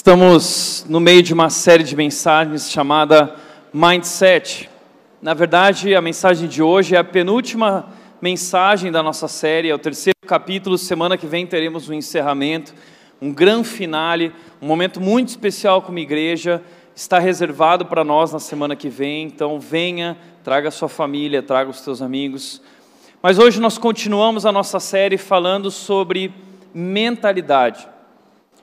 Estamos no meio de uma série de mensagens chamada Mindset. Na verdade, a mensagem de hoje é a penúltima mensagem da nossa série, é o terceiro capítulo. Semana que vem teremos um encerramento, um grande finale, um momento muito especial como igreja. Está reservado para nós na semana que vem, então venha, traga sua família, traga os seus amigos. Mas hoje nós continuamos a nossa série falando sobre mentalidade.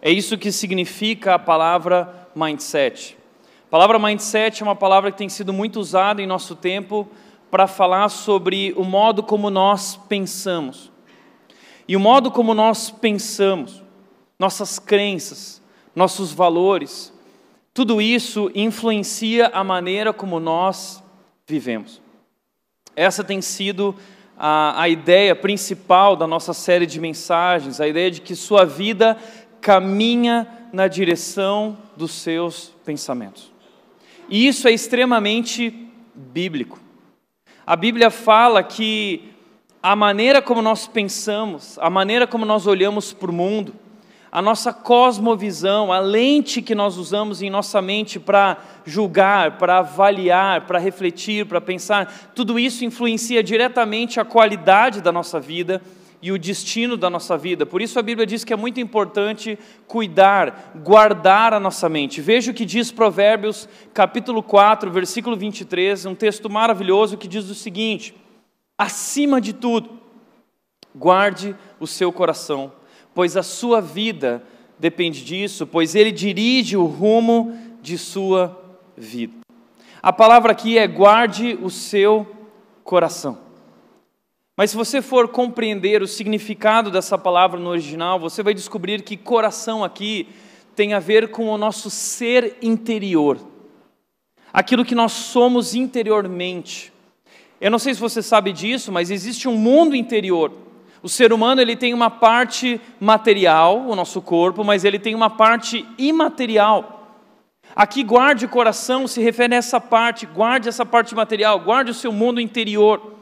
É isso que significa a palavra mindset. A palavra mindset é uma palavra que tem sido muito usada em nosso tempo para falar sobre o modo como nós pensamos. E o modo como nós pensamos, nossas crenças, nossos valores, tudo isso influencia a maneira como nós vivemos. Essa tem sido a, a ideia principal da nossa série de mensagens, a ideia de que sua vida caminha na direção dos seus pensamentos. E isso é extremamente bíblico. A Bíblia fala que a maneira como nós pensamos, a maneira como nós olhamos para o mundo, a nossa cosmovisão, a lente que nós usamos em nossa mente para julgar, para avaliar, para refletir, para pensar, tudo isso influencia diretamente a qualidade da nossa vida e o destino da nossa vida. Por isso a Bíblia diz que é muito importante cuidar, guardar a nossa mente. Veja o que diz Provérbios, capítulo 4, versículo 23, um texto maravilhoso que diz o seguinte: Acima de tudo, guarde o seu coração, pois a sua vida depende disso, pois ele dirige o rumo de sua vida. A palavra aqui é guarde o seu coração. Mas se você for compreender o significado dessa palavra no original, você vai descobrir que coração aqui tem a ver com o nosso ser interior, aquilo que nós somos interiormente. Eu não sei se você sabe disso, mas existe um mundo interior. O ser humano ele tem uma parte material, o nosso corpo, mas ele tem uma parte imaterial. Aqui guarde o coração se refere a essa parte, guarde essa parte material, guarde o seu mundo interior.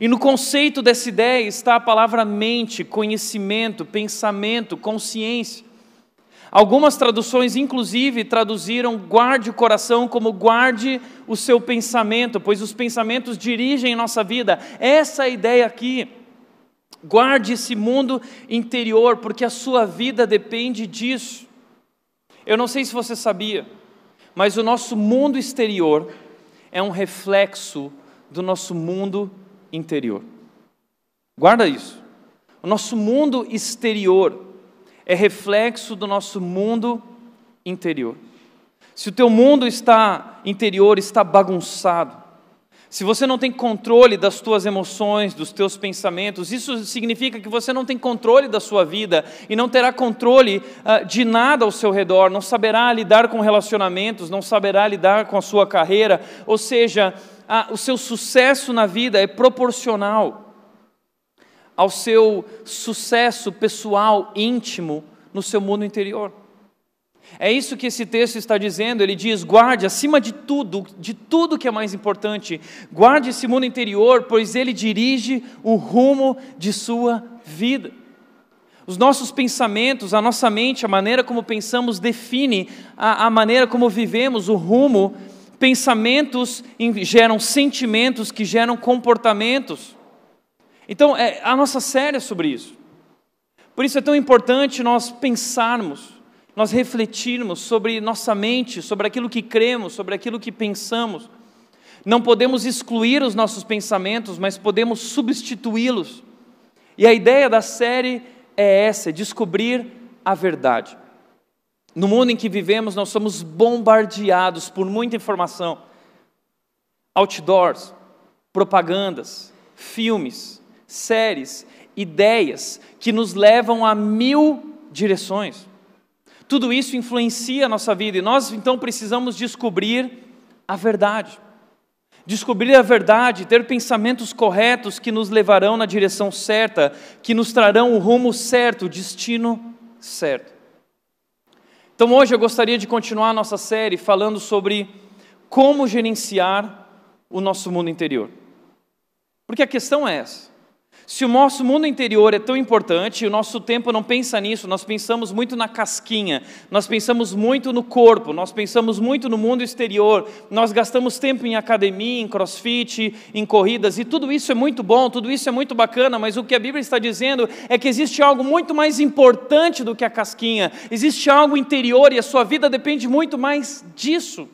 E no conceito dessa ideia está a palavra mente, conhecimento, pensamento, consciência. Algumas traduções, inclusive, traduziram guarde o coração como guarde o seu pensamento, pois os pensamentos dirigem nossa vida. Essa ideia aqui. Guarde esse mundo interior, porque a sua vida depende disso. Eu não sei se você sabia, mas o nosso mundo exterior é um reflexo do nosso mundo interior interior. Guarda isso. O nosso mundo exterior é reflexo do nosso mundo interior. Se o teu mundo está interior está bagunçado, se você não tem controle das tuas emoções, dos teus pensamentos, isso significa que você não tem controle da sua vida e não terá controle uh, de nada ao seu redor, não saberá lidar com relacionamentos, não saberá lidar com a sua carreira, ou seja, o seu sucesso na vida é proporcional ao seu sucesso pessoal, íntimo, no seu mundo interior. É isso que esse texto está dizendo. Ele diz: guarde acima de tudo, de tudo que é mais importante, guarde esse mundo interior, pois ele dirige o rumo de sua vida. Os nossos pensamentos, a nossa mente, a maneira como pensamos, define a, a maneira como vivemos, o rumo Pensamentos geram sentimentos que geram comportamentos. Então, é, a nossa série é sobre isso. Por isso é tão importante nós pensarmos, nós refletirmos sobre nossa mente, sobre aquilo que cremos, sobre aquilo que pensamos. Não podemos excluir os nossos pensamentos, mas podemos substituí-los. E a ideia da série é essa: é descobrir a verdade. No mundo em que vivemos, nós somos bombardeados por muita informação. Outdoors, propagandas, filmes, séries, ideias que nos levam a mil direções. Tudo isso influencia a nossa vida e nós então precisamos descobrir a verdade. Descobrir a verdade, ter pensamentos corretos que nos levarão na direção certa, que nos trarão o rumo certo, o destino certo. Então hoje eu gostaria de continuar a nossa série falando sobre como gerenciar o nosso mundo interior. Porque a questão é essa: Se o nosso mundo interior é tão importante, o nosso tempo não pensa nisso, nós pensamos muito na casquinha, nós pensamos muito no corpo, nós pensamos muito no mundo exterior, nós gastamos tempo em academia, em crossfit, em corridas, e tudo isso é muito bom, tudo isso é muito bacana, mas o que a Bíblia está dizendo é que existe algo muito mais importante do que a casquinha, existe algo interior e a sua vida depende muito mais disso.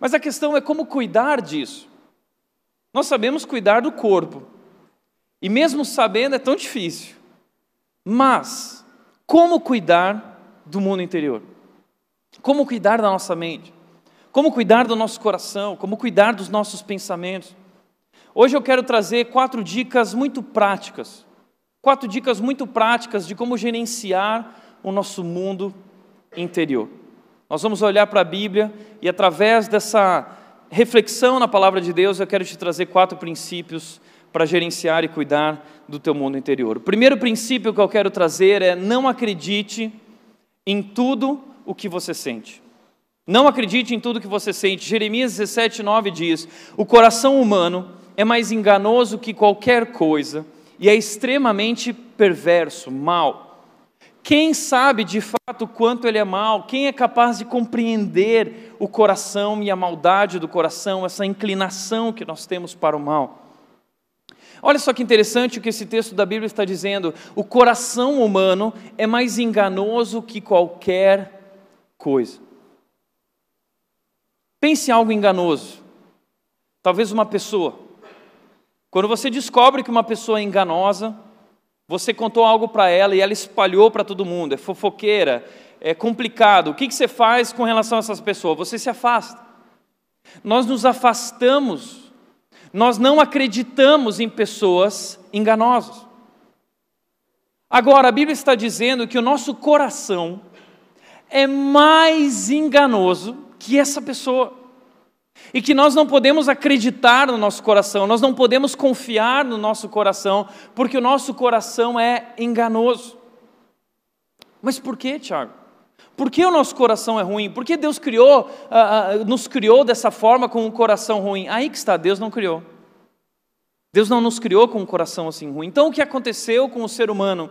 Mas a questão é como cuidar disso. Nós sabemos cuidar do corpo, e mesmo sabendo é tão difícil. Mas, como cuidar do mundo interior? Como cuidar da nossa mente? Como cuidar do nosso coração? Como cuidar dos nossos pensamentos? Hoje eu quero trazer quatro dicas muito práticas. Quatro dicas muito práticas de como gerenciar o nosso mundo interior. Nós vamos olhar para a Bíblia e, através dessa reflexão na palavra de Deus, eu quero te trazer quatro princípios para gerenciar e cuidar do teu mundo interior. O primeiro princípio que eu quero trazer é não acredite em tudo o que você sente. Não acredite em tudo que você sente. Jeremias 17, 9 diz: O coração humano é mais enganoso que qualquer coisa e é extremamente perverso, mal. Quem sabe de fato quanto ele é mal? Quem é capaz de compreender o coração e a maldade do coração, essa inclinação que nós temos para o mal? Olha só que interessante o que esse texto da Bíblia está dizendo. O coração humano é mais enganoso que qualquer coisa. Pense em algo enganoso. Talvez uma pessoa. Quando você descobre que uma pessoa é enganosa, você contou algo para ela e ela espalhou para todo mundo. É fofoqueira, é complicado. O que você faz com relação a essas pessoas? Você se afasta. Nós nos afastamos nós não acreditamos em pessoas enganosas. Agora, a Bíblia está dizendo que o nosso coração é mais enganoso que essa pessoa. E que nós não podemos acreditar no nosso coração, nós não podemos confiar no nosso coração, porque o nosso coração é enganoso. Mas por que, Tiago? Por que o nosso coração é ruim? Por que Deus criou, uh, uh, nos criou dessa forma com um coração ruim? Aí que está, Deus não criou. Deus não nos criou com um coração assim ruim. Então o que aconteceu com o ser humano?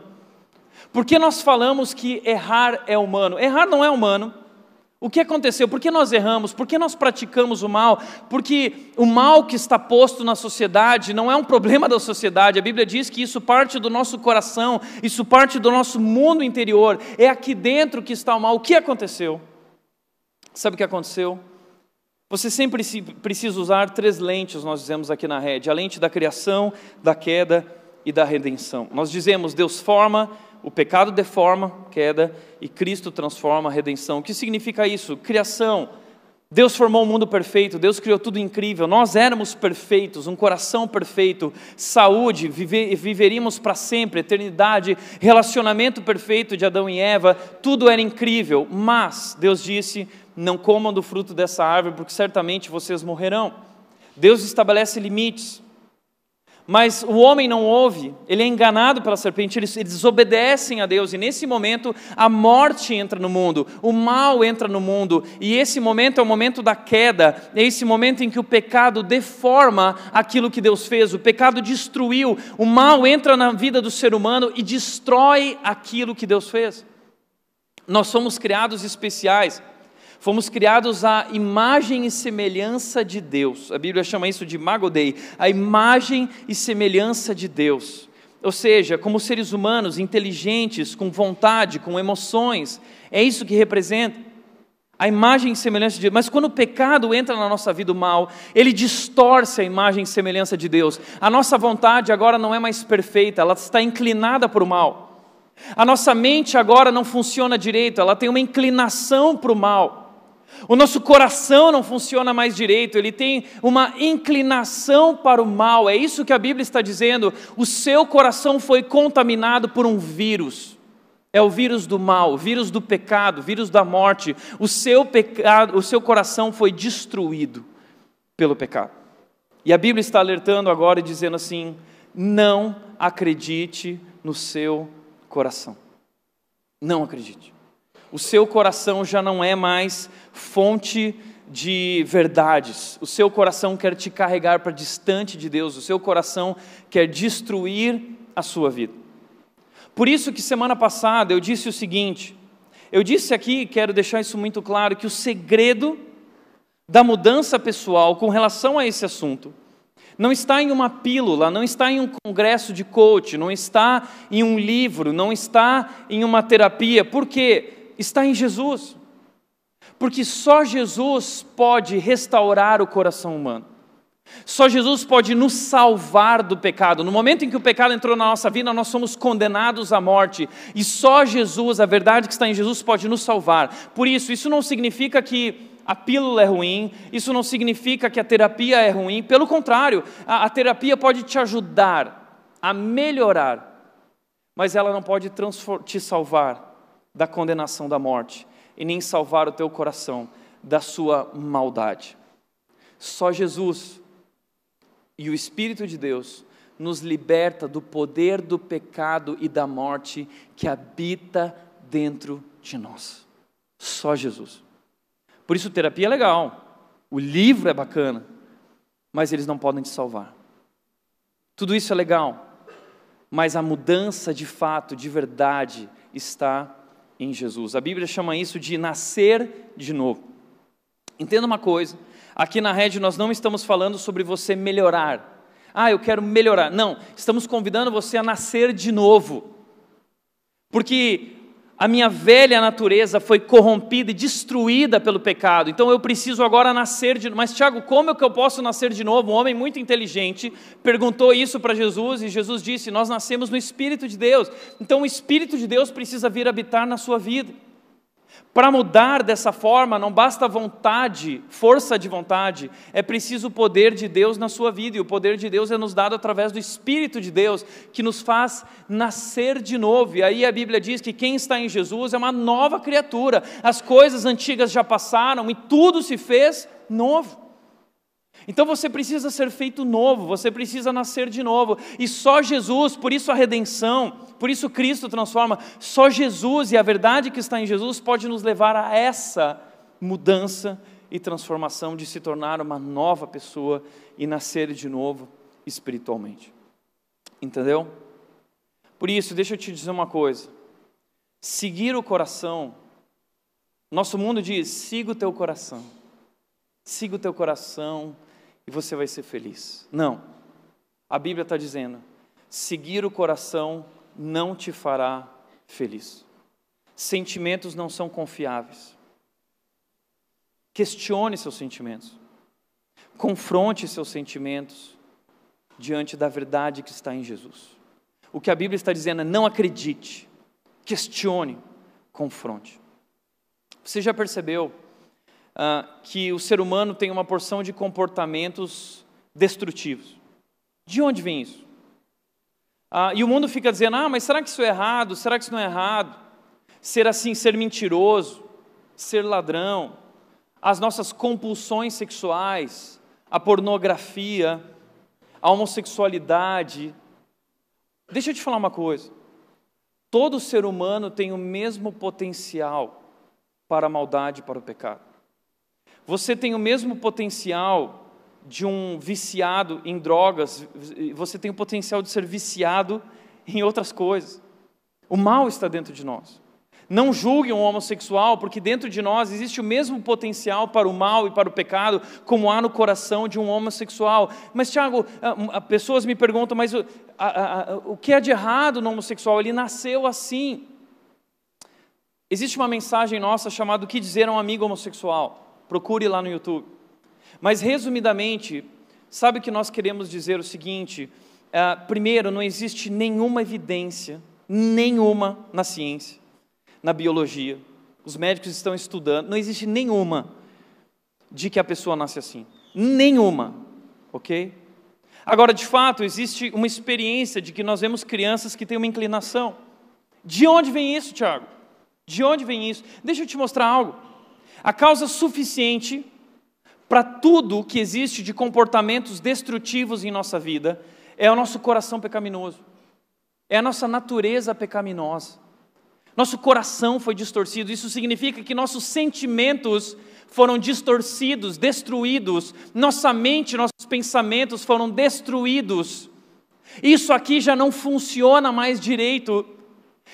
Por que nós falamos que errar é humano? Errar não é humano. O que aconteceu? Por que nós erramos? Por que nós praticamos o mal? Porque o mal que está posto na sociedade não é um problema da sociedade. A Bíblia diz que isso parte do nosso coração, isso parte do nosso mundo interior. É aqui dentro que está o mal. O que aconteceu? Sabe o que aconteceu? Você sempre precisa usar três lentes, nós dizemos aqui na rede: a lente da criação, da queda e da redenção. Nós dizemos Deus forma, o pecado deforma, queda, e Cristo transforma a redenção. O que significa isso? Criação. Deus formou um mundo perfeito, Deus criou tudo incrível, nós éramos perfeitos, um coração perfeito, saúde, viver, viveríamos para sempre, eternidade, relacionamento perfeito de Adão e Eva, tudo era incrível, mas Deus disse: não comam do fruto dessa árvore, porque certamente vocês morrerão. Deus estabelece limites. Mas o homem não ouve, ele é enganado pela serpente, eles, eles desobedecem a Deus, e nesse momento a morte entra no mundo, o mal entra no mundo, e esse momento é o momento da queda, é esse momento em que o pecado deforma aquilo que Deus fez, o pecado destruiu, o mal entra na vida do ser humano e destrói aquilo que Deus fez. Nós somos criados especiais, Fomos criados à imagem e semelhança de Deus. A Bíblia chama isso de magodei, a imagem e semelhança de Deus. Ou seja, como seres humanos inteligentes, com vontade, com emoções. É isso que representa a imagem e semelhança de Deus. Mas quando o pecado entra na nossa vida mal, ele distorce a imagem e semelhança de Deus. A nossa vontade agora não é mais perfeita, ela está inclinada para o mal. A nossa mente agora não funciona direito, ela tem uma inclinação para o mal. O nosso coração não funciona mais direito, ele tem uma inclinação para o mal. É isso que a Bíblia está dizendo. O seu coração foi contaminado por um vírus. É o vírus do mal, o vírus do pecado, o vírus da morte. O seu pecado, o seu coração foi destruído pelo pecado. E a Bíblia está alertando agora e dizendo assim: não acredite no seu coração. Não acredite o seu coração já não é mais fonte de verdades. O seu coração quer te carregar para distante de Deus, o seu coração quer destruir a sua vida. Por isso que semana passada eu disse o seguinte: eu disse aqui, quero deixar isso muito claro, que o segredo da mudança pessoal com relação a esse assunto não está em uma pílula, não está em um congresso de coach, não está em um livro, não está em uma terapia, porque está em Jesus. Porque só Jesus pode restaurar o coração humano. Só Jesus pode nos salvar do pecado. No momento em que o pecado entrou na nossa vida, nós somos condenados à morte. E só Jesus, a verdade que está em Jesus, pode nos salvar. Por isso, isso não significa que a pílula é ruim, isso não significa que a terapia é ruim. Pelo contrário, a, a terapia pode te ajudar a melhorar, mas ela não pode te salvar da condenação da morte e nem salvar o teu coração da sua maldade. Só Jesus e o Espírito de Deus nos liberta do poder do pecado e da morte que habita dentro de nós. Só Jesus. Por isso, terapia é legal, o livro é bacana, mas eles não podem te salvar. Tudo isso é legal, mas a mudança de fato, de verdade, está em Jesus. A Bíblia chama isso de nascer de novo. Entenda uma coisa: aqui na rede nós não estamos falando sobre você melhorar. Ah, eu quero melhorar. Não, estamos convidando você a nascer de novo. Porque a minha velha natureza foi corrompida e destruída pelo pecado, então eu preciso agora nascer de novo. Mas, Tiago, como é que eu posso nascer de novo? Um homem muito inteligente perguntou isso para Jesus e Jesus disse: Nós nascemos no Espírito de Deus, então o Espírito de Deus precisa vir habitar na sua vida. Para mudar dessa forma, não basta vontade, força de vontade, é preciso o poder de Deus na sua vida, e o poder de Deus é nos dado através do Espírito de Deus, que nos faz nascer de novo. E aí a Bíblia diz que quem está em Jesus é uma nova criatura, as coisas antigas já passaram e tudo se fez novo. Então você precisa ser feito novo, você precisa nascer de novo, e só Jesus, por isso a redenção, por isso Cristo transforma, só Jesus e a verdade que está em Jesus pode nos levar a essa mudança e transformação de se tornar uma nova pessoa e nascer de novo espiritualmente. Entendeu? Por isso, deixa eu te dizer uma coisa: seguir o coração, nosso mundo diz: siga o teu coração, siga o teu coração e você vai ser feliz. Não. A Bíblia está dizendo: seguir o coração não te fará feliz. Sentimentos não são confiáveis. Questione seus sentimentos. Confronte seus sentimentos diante da verdade que está em Jesus. O que a Bíblia está dizendo é: não acredite, questione, confronte. Você já percebeu uh, que o ser humano tem uma porção de comportamentos destrutivos. De onde vem isso? Uh, e o mundo fica dizendo: ah, mas será que isso é errado? Será que isso não é errado? Ser assim, ser mentiroso, ser ladrão, as nossas compulsões sexuais, a pornografia, a homossexualidade. Deixa eu te falar uma coisa. Todo ser humano tem o mesmo potencial para a maldade para o pecado. Você tem o mesmo potencial de um viciado em drogas, você tem o potencial de ser viciado em outras coisas. O mal está dentro de nós. Não julgue um homossexual, porque dentro de nós existe o mesmo potencial para o mal e para o pecado, como há no coração de um homossexual. Mas, Tiago, pessoas me perguntam, mas o, a, a, o que é de errado no homossexual? Ele nasceu assim. Existe uma mensagem nossa chamada O que dizer a um amigo homossexual? Procure lá no YouTube. Mas, resumidamente, sabe o que nós queremos dizer o seguinte: uh, primeiro, não existe nenhuma evidência, nenhuma na ciência, na biologia. Os médicos estão estudando, não existe nenhuma de que a pessoa nasce assim. Nenhuma, ok? Agora, de fato, existe uma experiência de que nós vemos crianças que têm uma inclinação. De onde vem isso, Tiago? De onde vem isso? Deixa eu te mostrar algo. A causa suficiente para tudo o que existe de comportamentos destrutivos em nossa vida é o nosso coração pecaminoso, é a nossa natureza pecaminosa. Nosso coração foi distorcido, isso significa que nossos sentimentos foram distorcidos, destruídos, nossa mente, nossos pensamentos foram destruídos. Isso aqui já não funciona mais direito.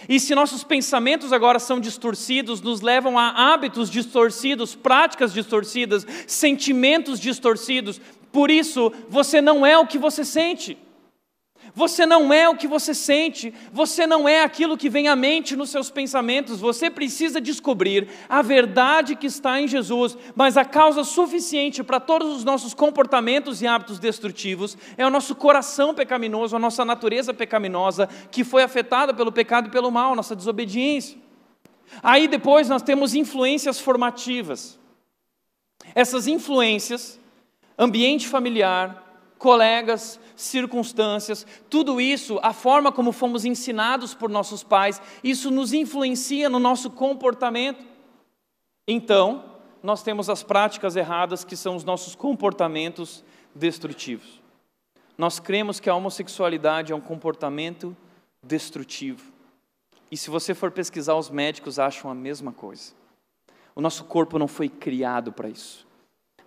E se nossos pensamentos agora são distorcidos, nos levam a hábitos distorcidos, práticas distorcidas, sentimentos distorcidos, por isso você não é o que você sente. Você não é o que você sente, você não é aquilo que vem à mente nos seus pensamentos, você precisa descobrir a verdade que está em Jesus, mas a causa suficiente para todos os nossos comportamentos e hábitos destrutivos é o nosso coração pecaminoso, a nossa natureza pecaminosa, que foi afetada pelo pecado e pelo mal, nossa desobediência. Aí depois nós temos influências formativas. Essas influências, ambiente familiar, colegas, circunstâncias, tudo isso, a forma como fomos ensinados por nossos pais, isso nos influencia no nosso comportamento. Então, nós temos as práticas erradas que são os nossos comportamentos destrutivos. Nós cremos que a homossexualidade é um comportamento destrutivo. E se você for pesquisar, os médicos acham a mesma coisa. O nosso corpo não foi criado para isso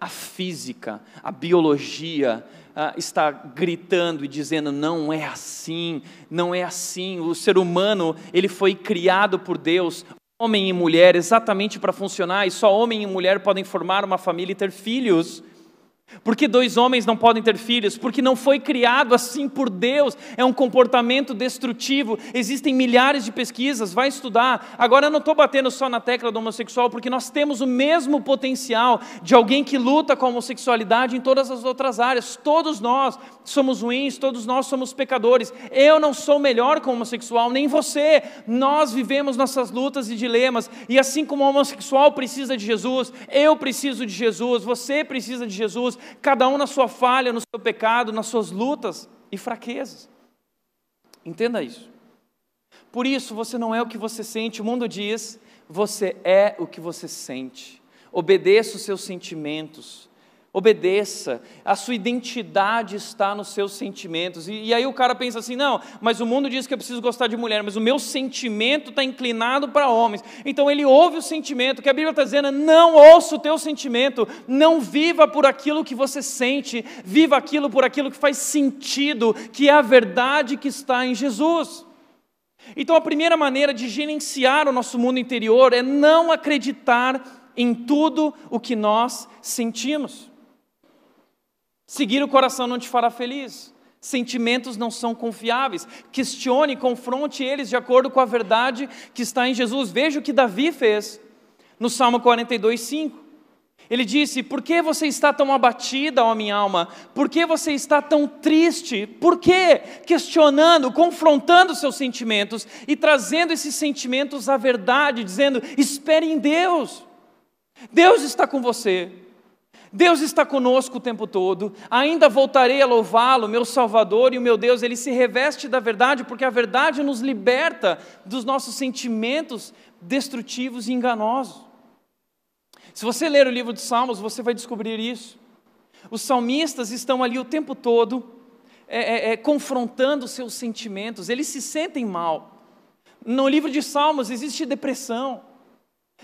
a física, a biologia uh, está gritando e dizendo não é assim, não é assim. O ser humano ele foi criado por Deus, homem e mulher, exatamente para funcionar. E só homem e mulher podem formar uma família e ter filhos. Por que dois homens não podem ter filhos? Porque não foi criado assim por Deus. É um comportamento destrutivo. Existem milhares de pesquisas, vai estudar. Agora eu não estou batendo só na tecla do homossexual, porque nós temos o mesmo potencial de alguém que luta com a homossexualidade em todas as outras áreas. Todos nós somos ruins, todos nós somos pecadores. Eu não sou melhor como homossexual, nem você. Nós vivemos nossas lutas e dilemas. E assim como o homossexual precisa de Jesus, eu preciso de Jesus, você precisa de Jesus cada um na sua falha, no seu pecado, nas suas lutas e fraquezas. Entenda isso. Por isso, você não é o que você sente, o mundo diz, você é o que você sente. Obedeça os seus sentimentos, Obedeça, a sua identidade está nos seus sentimentos. E, e, aí o cara pensa assim: não, mas o mundo diz que eu preciso gostar de mulher, mas o meu sentimento está inclinado para homens. Então ele ouve o sentimento, que a Bíblia está dizendo: não ouça o teu sentimento, não viva por aquilo que você sente, viva aquilo por aquilo que faz sentido, que é a verdade que está em Jesus. Então a primeira maneira de gerenciar o nosso mundo interior é não acreditar em tudo o que nós sentimos. Seguir o coração não te fará feliz. Sentimentos não são confiáveis. Questione, confronte eles de acordo com a verdade que está em Jesus. Veja o que Davi fez no Salmo 42, 5. Ele disse: Por que você está tão abatida, ó minha alma? Por que você está tão triste? Por quê? Questionando, confrontando seus sentimentos e trazendo esses sentimentos à verdade, dizendo: Espere em Deus. Deus está com você. Deus está conosco o tempo todo, ainda voltarei a louvá-lo, meu Salvador e o meu Deus, ele se reveste da verdade, porque a verdade nos liberta dos nossos sentimentos destrutivos e enganosos. Se você ler o livro de Salmos, você vai descobrir isso. Os salmistas estão ali o tempo todo é, é, é, confrontando seus sentimentos, eles se sentem mal. No livro de Salmos existe depressão,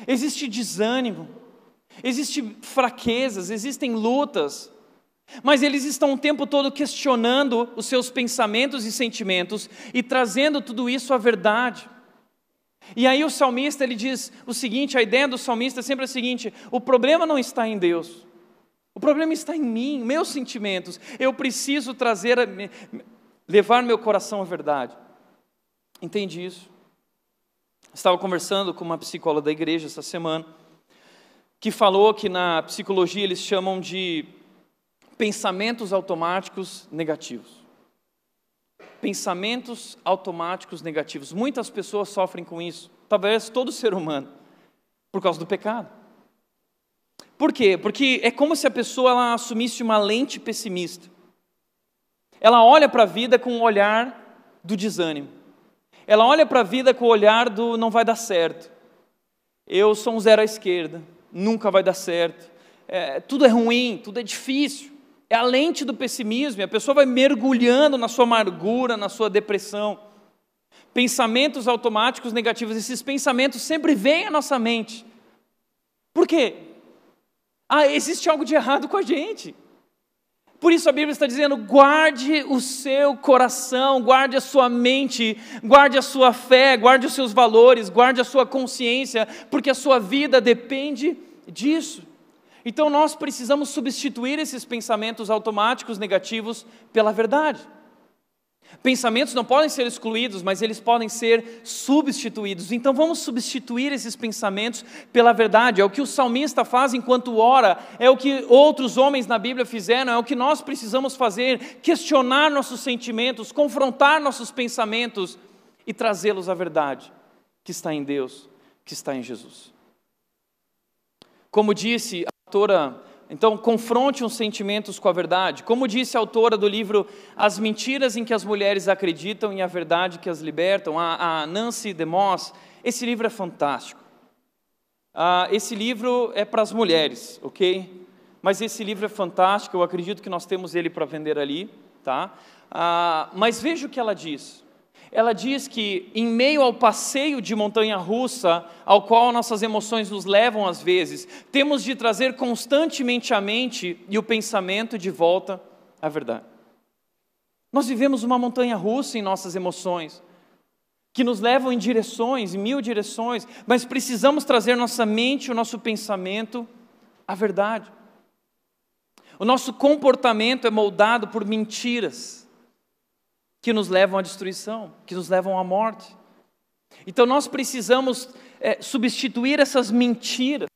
existe desânimo, Existem fraquezas, existem lutas, mas eles estão o tempo todo questionando os seus pensamentos e sentimentos e trazendo tudo isso à verdade. E aí o salmista ele diz o seguinte, a ideia do salmista é sempre a seguinte: o problema não está em Deus. O problema está em mim, meus sentimentos. Eu preciso trazer, levar meu coração à verdade. Entende isso? Estava conversando com uma psicóloga da igreja essa semana que falou que na psicologia eles chamam de pensamentos automáticos negativos. Pensamentos automáticos negativos. Muitas pessoas sofrem com isso, talvez todo ser humano, por causa do pecado. Por quê? Porque é como se a pessoa ela assumisse uma lente pessimista. Ela olha para a vida com o olhar do desânimo. Ela olha para a vida com o olhar do não vai dar certo. Eu sou um zero à esquerda nunca vai dar certo, é, tudo é ruim, tudo é difícil. É a lente do pessimismo, e a pessoa vai mergulhando na sua amargura, na sua depressão. Pensamentos automáticos negativos, esses pensamentos sempre vêm à nossa mente. Por quê? Ah, existe algo de errado com a gente. Por isso a Bíblia está dizendo: guarde o seu coração, guarde a sua mente, guarde a sua fé, guarde os seus valores, guarde a sua consciência, porque a sua vida depende disso. Então nós precisamos substituir esses pensamentos automáticos negativos pela verdade. Pensamentos não podem ser excluídos, mas eles podem ser substituídos. Então vamos substituir esses pensamentos pela verdade. É o que o salmista faz enquanto ora, é o que outros homens na Bíblia fizeram, é o que nós precisamos fazer: questionar nossos sentimentos, confrontar nossos pensamentos e trazê-los à verdade que está em Deus, que está em Jesus. Como disse a autora então, confronte os sentimentos com a verdade. Como disse a autora do livro As Mentiras em que as Mulheres Acreditam e a Verdade que as Libertam, a, a Nancy DeMoss, esse livro é fantástico. Ah, esse livro é para as mulheres, ok? Mas esse livro é fantástico, eu acredito que nós temos ele para vender ali, tá? Ah, mas veja o que ela diz. Ela diz que, em meio ao passeio de montanha russa, ao qual nossas emoções nos levam às vezes, temos de trazer constantemente a mente e o pensamento de volta à verdade. Nós vivemos uma montanha russa em nossas emoções, que nos levam em direções, em mil direções, mas precisamos trazer nossa mente o nosso pensamento à verdade. O nosso comportamento é moldado por mentiras que nos levam à destruição, que nos levam à morte. Então nós precisamos é, substituir essas mentiras,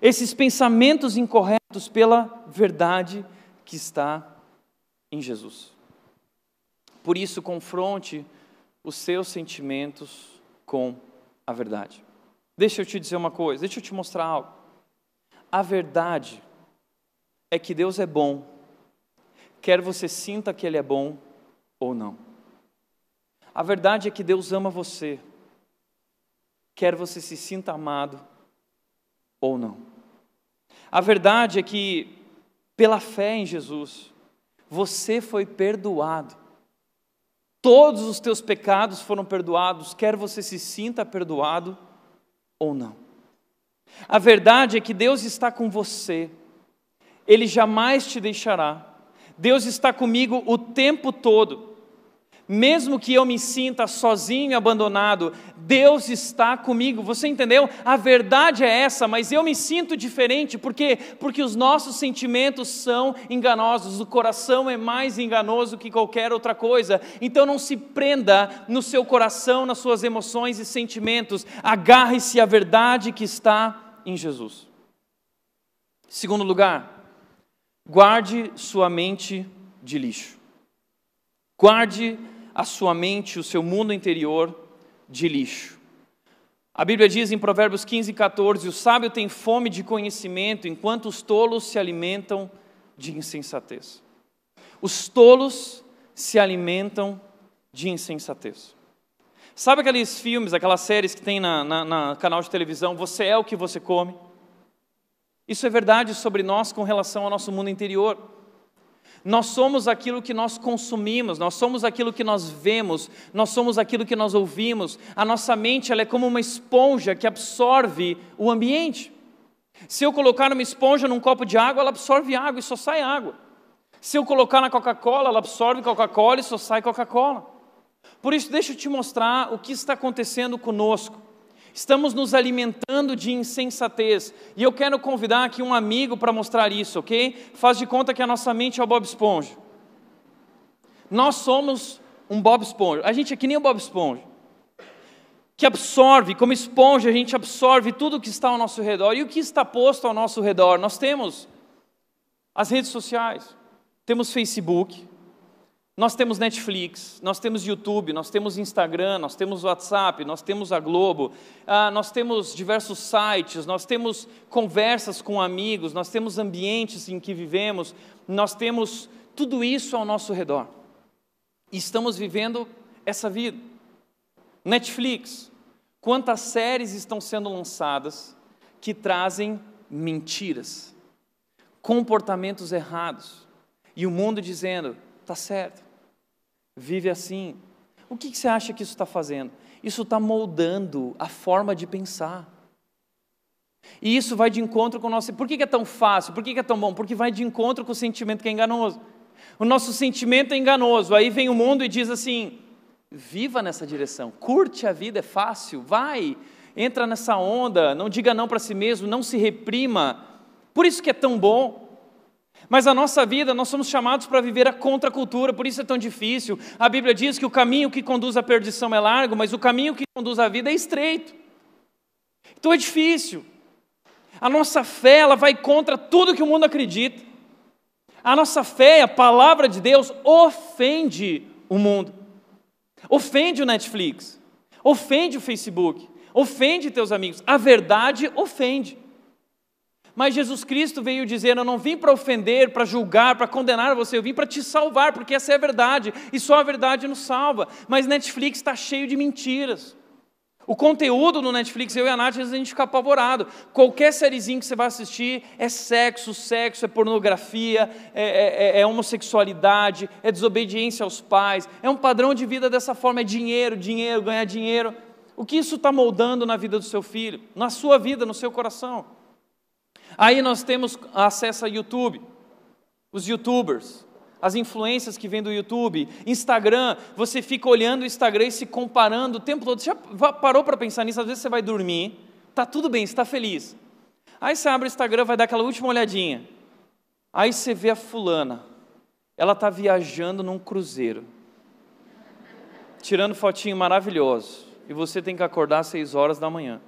esses pensamentos incorretos pela verdade que está em Jesus. Por isso, confronte os seus sentimentos com a verdade. Deixa eu te dizer uma coisa, deixa eu te mostrar algo. A verdade é que Deus é bom, quer você sinta que Ele é bom, ou não. A verdade é que Deus ama você, quer você se sinta amado ou não. A verdade é que, pela fé em Jesus, você foi perdoado. Todos os teus pecados foram perdoados, quer você se sinta perdoado ou não. A verdade é que Deus está com você, Ele jamais te deixará. Deus está comigo o tempo todo. Mesmo que eu me sinta sozinho e abandonado, Deus está comigo. Você entendeu? A verdade é essa, mas eu me sinto diferente. Por quê? Porque os nossos sentimentos são enganosos. O coração é mais enganoso que qualquer outra coisa. Então não se prenda no seu coração, nas suas emoções e sentimentos. Agarre-se à verdade que está em Jesus. Segundo lugar, guarde sua mente de lixo. Guarde a sua mente, o seu mundo interior de lixo. A Bíblia diz em Provérbios 15, 14: O sábio tem fome de conhecimento, enquanto os tolos se alimentam de insensatez. Os tolos se alimentam de insensatez. Sabe aqueles filmes, aquelas séries que tem na, na, na canal de televisão, Você é o que você come? Isso é verdade sobre nós com relação ao nosso mundo interior. Nós somos aquilo que nós consumimos, nós somos aquilo que nós vemos, nós somos aquilo que nós ouvimos. A nossa mente ela é como uma esponja que absorve o ambiente. Se eu colocar uma esponja num copo de água, ela absorve água e só sai água. Se eu colocar na Coca-Cola, ela absorve Coca-Cola e só sai Coca-Cola. Por isso, deixa eu te mostrar o que está acontecendo conosco. Estamos nos alimentando de insensatez. E eu quero convidar aqui um amigo para mostrar isso, ok? Faz de conta que a nossa mente é o Bob Esponja. Nós somos um Bob Esponja. A gente é que nem o Bob Esponja. Que absorve, como esponja, a gente absorve tudo que está ao nosso redor. E o que está posto ao nosso redor? Nós temos as redes sociais, temos Facebook, nós temos Netflix, nós temos YouTube, nós temos Instagram, nós temos WhatsApp, nós temos a Globo, ah, nós temos diversos sites, nós temos conversas com amigos, nós temos ambientes em que vivemos, nós temos tudo isso ao nosso redor. E estamos vivendo essa vida. Netflix, quantas séries estão sendo lançadas que trazem mentiras, comportamentos errados, e o mundo dizendo, está certo vive assim. O que você acha que isso está fazendo? Isso está moldando a forma de pensar. E isso vai de encontro com o nosso. Por que, é tão fácil? Por que, é tão bom? Porque vai de encontro com o sentimento que é enganoso. O nosso sentimento é enganoso. Aí vem o mundo e diz assim: viva nessa direção, curte a vida, é fácil, vai, entra nessa onda, não diga não para si mesmo, não se reprima. Por isso que é tão bom. Mas a nossa vida, nós somos chamados para viver a contracultura, por isso é tão difícil. A Bíblia diz que o caminho que conduz à perdição é largo, mas o caminho que conduz à vida é estreito. Então é difícil. A nossa fé, ela vai contra tudo que o mundo acredita. A nossa fé, a palavra de Deus, ofende o mundo. Ofende o Netflix. Ofende o Facebook. Ofende teus amigos. A verdade ofende. Mas Jesus Cristo veio dizer: Eu não vim para ofender, para julgar, para condenar você, eu vim para te salvar, porque essa é a verdade, e só a verdade nos salva. Mas Netflix está cheio de mentiras. O conteúdo no Netflix, eu e a Nath, a gente fica apavorado. Qualquer sériezinho que você vai assistir é sexo, sexo, é pornografia, é, é, é, é, homossexualidade, é desobediência aos pais, é um padrão de vida dessa forma, é dinheiro, dinheiro, ganhar dinheiro. O que isso está moldando na vida do seu filho, na sua vida, no seu coração? Aí nós temos acesso a YouTube, os youtubers as influências que vêm do YouTube, Instagram, você fica olhando o Instagram e se comparando o tempo todo. Você já parou para pensar nisso? Às vezes você vai dormir, tá tudo bem, está feliz. Aí você abre o Instagram, vai dar aquela última olhadinha. Aí você vê a fulana. Ela está viajando num cruzeiro. Tirando fotinho maravilhoso. E você tem que acordar às seis horas da manhã.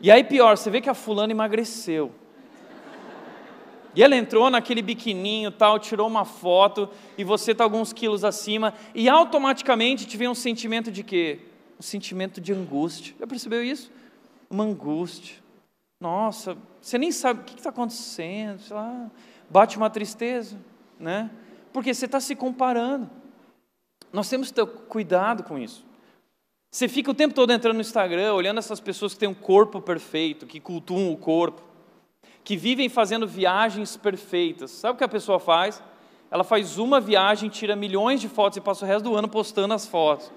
E aí pior, você vê que a fulana emagreceu. E ela entrou naquele biquininho tal, tirou uma foto e você está alguns quilos acima e automaticamente te vem um sentimento de quê? Um sentimento de angústia. Já percebeu isso? Uma angústia. Nossa, você nem sabe o que está acontecendo, sei lá, bate uma tristeza, né? Porque você está se comparando. Nós temos que ter cuidado com isso. Você fica o tempo todo entrando no Instagram, olhando essas pessoas que têm um corpo perfeito, que cultuam o corpo que vivem fazendo viagens perfeitas. Sabe o que a pessoa faz? Ela faz uma viagem, tira milhões de fotos e passa o resto do ano postando as fotos.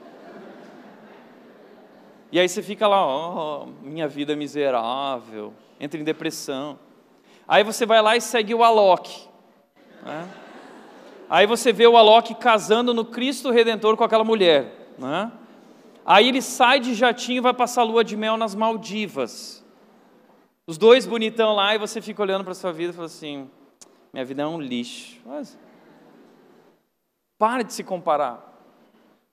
E aí você fica lá, oh, minha vida é miserável, entra em depressão. Aí você vai lá e segue o Alok. Né? Aí você vê o Alok casando no Cristo Redentor com aquela mulher. Né? Aí ele sai de jatinho e vai passar lua de mel nas Maldivas. Os dois bonitão lá e você fica olhando para sua vida e fala assim: minha vida é um lixo. Mas, pare de se comparar.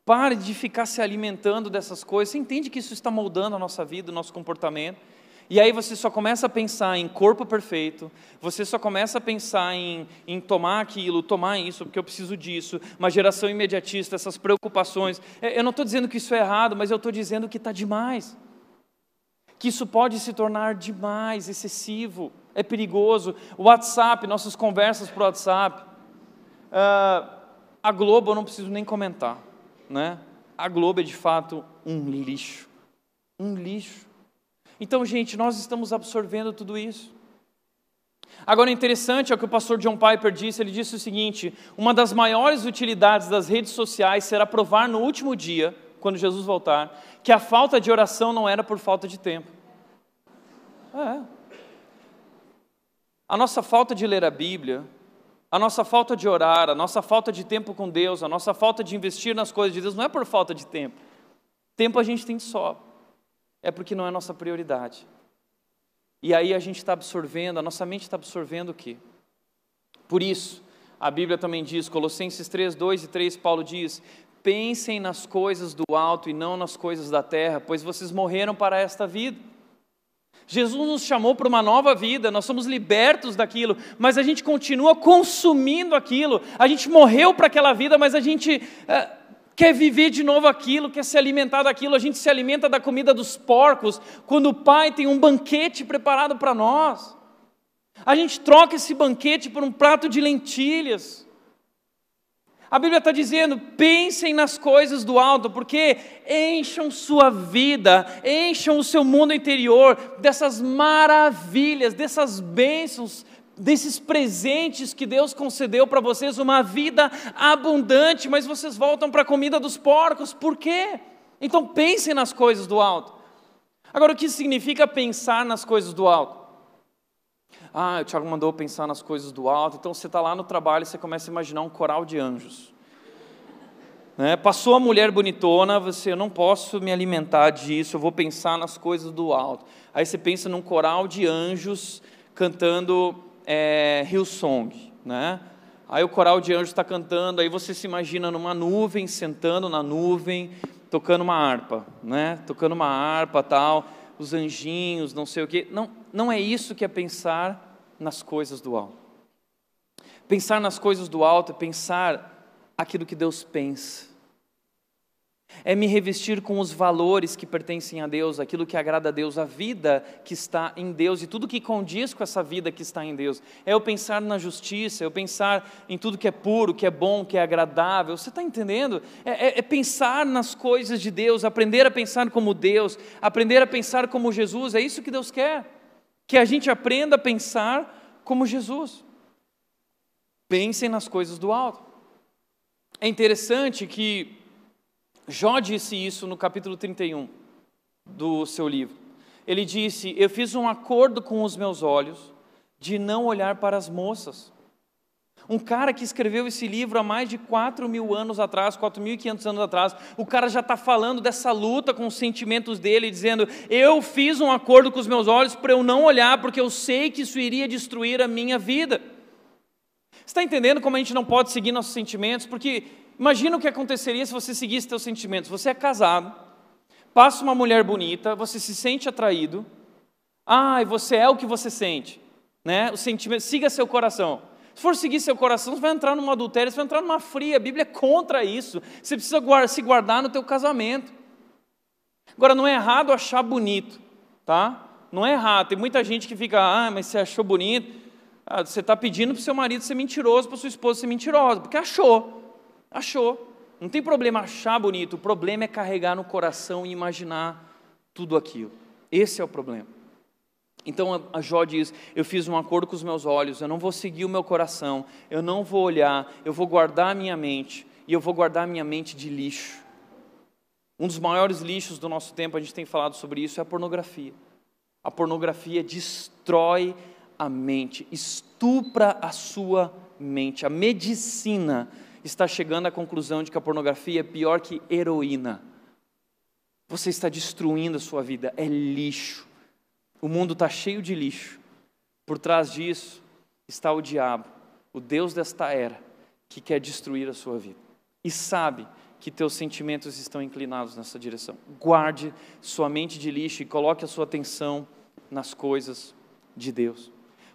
Pare de ficar se alimentando dessas coisas. Você entende que isso está moldando a nossa vida, o nosso comportamento? E aí você só começa a pensar em corpo perfeito, você só começa a pensar em, em tomar aquilo, tomar isso, porque eu preciso disso, uma geração imediatista, essas preocupações. É, eu não estou dizendo que isso é errado, mas eu estou dizendo que está demais que isso pode se tornar demais, excessivo, é perigoso. O WhatsApp, nossas conversas por WhatsApp. Uh, a Globo eu não preciso nem comentar, né? A Globo é de fato um lixo, um lixo. Então, gente, nós estamos absorvendo tudo isso. Agora, interessante é o que o pastor John Piper disse. Ele disse o seguinte: uma das maiores utilidades das redes sociais será provar no último dia quando Jesus voltar, que a falta de oração não era por falta de tempo. É. A nossa falta de ler a Bíblia, a nossa falta de orar, a nossa falta de tempo com Deus, a nossa falta de investir nas coisas de Deus não é por falta de tempo. Tempo a gente tem de sobra. É porque não é nossa prioridade. E aí a gente está absorvendo, a nossa mente está absorvendo o quê? Por isso, a Bíblia também diz, Colossenses 3, 2 e 3, Paulo diz: Pensem nas coisas do alto e não nas coisas da terra, pois vocês morreram para esta vida. Jesus nos chamou para uma nova vida, nós somos libertos daquilo, mas a gente continua consumindo aquilo. A gente morreu para aquela vida, mas a gente é, quer viver de novo aquilo, quer se alimentar daquilo. A gente se alimenta da comida dos porcos, quando o Pai tem um banquete preparado para nós. A gente troca esse banquete por um prato de lentilhas. A Bíblia está dizendo: pensem nas coisas do alto, porque encham sua vida, encham o seu mundo interior dessas maravilhas, dessas bênçãos, desses presentes que Deus concedeu para vocês, uma vida abundante, mas vocês voltam para a comida dos porcos, por quê? Então pensem nas coisas do alto. Agora, o que significa pensar nas coisas do alto? Ah, o Tiago mandou pensar nas coisas do alto, então você está lá no trabalho e você começa a imaginar um coral de anjos. Né? Passou a mulher bonitona, você, eu não posso me alimentar disso, eu vou pensar nas coisas do alto. Aí você pensa num coral de anjos cantando é, Hillsong, né? Aí o coral de anjos está cantando, aí você se imagina numa nuvem, sentando na nuvem, tocando uma harpa, né? Tocando uma harpa, tal, os anjinhos, não sei o quê. Não, não é isso que é pensar nas coisas do alto. Pensar nas coisas do alto é pensar aquilo que Deus pensa é me revestir com os valores que pertencem a Deus, aquilo que agrada a Deus, a vida que está em Deus e tudo que condiz com essa vida que está em Deus. É eu pensar na justiça, é eu pensar em tudo que é puro, que é bom, que é agradável. Você está entendendo? É, é, é pensar nas coisas de Deus, aprender a pensar como Deus, aprender a pensar como Jesus. É isso que Deus quer. Que a gente aprenda a pensar como Jesus. Pensem nas coisas do alto. É interessante que Jó disse isso no capítulo 31 do seu livro. Ele disse: Eu fiz um acordo com os meus olhos de não olhar para as moças. Um cara que escreveu esse livro há mais de 4 mil anos atrás, 4.500 anos atrás, o cara já está falando dessa luta com os sentimentos dele, dizendo: Eu fiz um acordo com os meus olhos para eu não olhar, porque eu sei que isso iria destruir a minha vida. Está entendendo como a gente não pode seguir nossos sentimentos? Porque Imagina o que aconteceria se você seguisse seus sentimentos. Você é casado, passa uma mulher bonita, você se sente atraído. Ah, e você é o que você sente, né? O sentimento, siga seu coração. Se for seguir seu coração, você vai entrar numa adultério, você vai entrar numa fria. A Bíblia é contra isso. Você precisa se guardar no teu casamento. Agora, não é errado achar bonito, tá? Não é errado. Tem muita gente que fica, ah, mas você achou bonito. Ah, você está pedindo para o seu marido ser mentiroso, para sua esposa ser mentirosa, porque achou. Achou. Não tem problema achar bonito, o problema é carregar no coração e imaginar tudo aquilo. Esse é o problema. Então a Jó diz: Eu fiz um acordo com os meus olhos, eu não vou seguir o meu coração, eu não vou olhar, eu vou guardar a minha mente, e eu vou guardar a minha mente de lixo. Um dos maiores lixos do nosso tempo, a gente tem falado sobre isso, é a pornografia. A pornografia destrói a mente, estupra a sua mente. A medicina está chegando à conclusão de que a pornografia é pior que heroína. Você está destruindo a sua vida, é lixo. O mundo está cheio de lixo. Por trás disso está o diabo, o Deus desta era, que quer destruir a sua vida. E sabe que teus sentimentos estão inclinados nessa direção. Guarde sua mente de lixo e coloque a sua atenção nas coisas de Deus.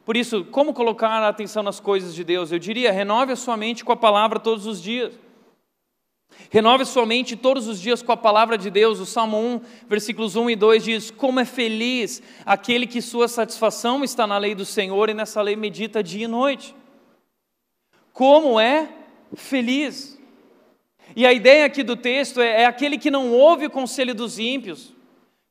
Por isso, como colocar a atenção nas coisas de Deus? Eu diria, renove a sua mente com a palavra todos os dias. Renove sua mente todos os dias com a palavra de Deus. O Salmo 1, versículos 1 e 2 diz: Como é feliz aquele que sua satisfação está na lei do Senhor e nessa lei medita dia e noite. Como é feliz. E a ideia aqui do texto é, é aquele que não ouve o conselho dos ímpios,